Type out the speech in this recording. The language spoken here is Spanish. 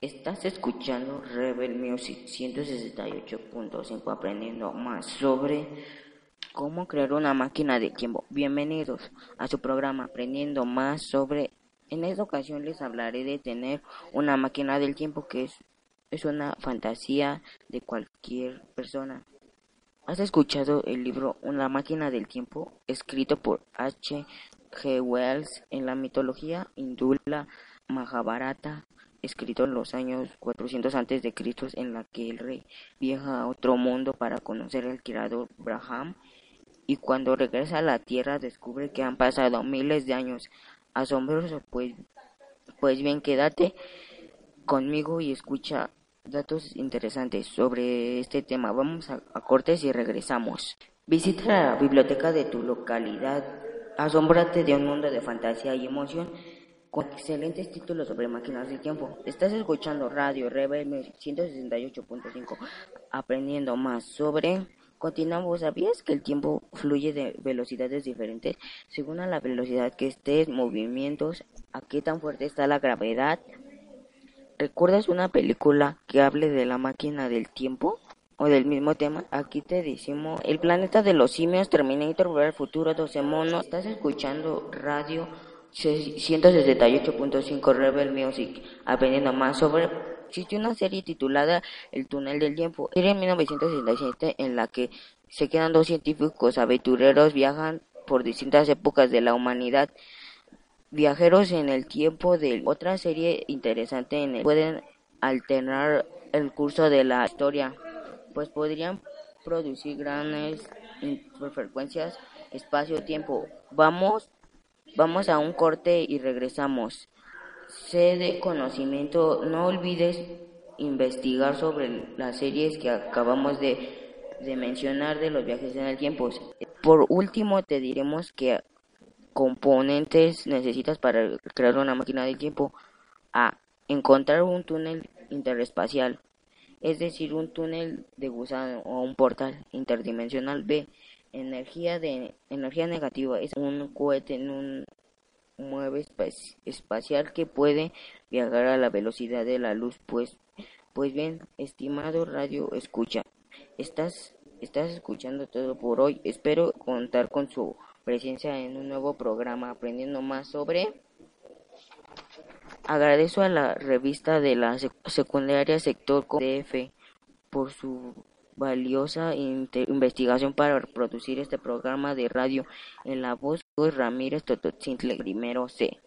Estás escuchando Rebel Music 168.5 aprendiendo más sobre cómo crear una máquina de tiempo. Bienvenidos a su programa Aprendiendo más sobre en esta ocasión les hablaré de tener una máquina del tiempo que es, es una fantasía de cualquier persona. ¿Has escuchado el libro Una máquina del tiempo escrito por H. G. Wells en la mitología hindú Mahabharata? Escrito en los años 400 antes de Cristo en la que el rey viaja a otro mundo para conocer al creador Braham y cuando regresa a la tierra descubre que han pasado miles de años. Asombroso pues pues bien quédate conmigo y escucha datos interesantes sobre este tema. Vamos a, a cortes y regresamos. Visita la biblioteca de tu localidad. Asómbrate de un mundo de fantasía y emoción con excelentes títulos sobre máquinas del tiempo. Estás escuchando Radio Rebel 168.5, aprendiendo más sobre... Continuamos, ¿sabías que el tiempo fluye de velocidades diferentes según a la velocidad que estés, movimientos, a qué tan fuerte está la gravedad? ¿Recuerdas una película que hable de la máquina del tiempo? o del mismo tema, aquí te decimos El planeta de los simios, Terminator, Volver al futuro, 12 monos. Estás escuchando radio 168.5 Rebel Music, aprendiendo más sobre existe una serie titulada El túnel del tiempo, serie en 1967 en la que se quedan dos científicos aventureros viajan por distintas épocas de la humanidad. Viajeros en el tiempo de otra serie interesante en el pueden alternar el curso de la historia, pues podrían producir grandes frecuencias espacio-tiempo. Vamos Vamos a un corte y regresamos. Sé de conocimiento, no olvides investigar sobre las series que acabamos de, de mencionar de los viajes en el tiempo. Por último, te diremos que componentes necesitas para crear una máquina del tiempo. A. Encontrar un túnel interespacial, es decir, un túnel de gusano o un portal interdimensional. B energía de energía negativa es un cohete en un mueve espacial que puede viajar a la velocidad de la luz pues pues bien estimado radio escucha estás estás escuchando todo por hoy. Espero contar con su presencia en un nuevo programa aprendiendo más sobre. Agradezco a la revista de la secundaria sector DF por su valiosa investigación para producir este programa de radio en la voz de Ramírez Tototzintle primero C.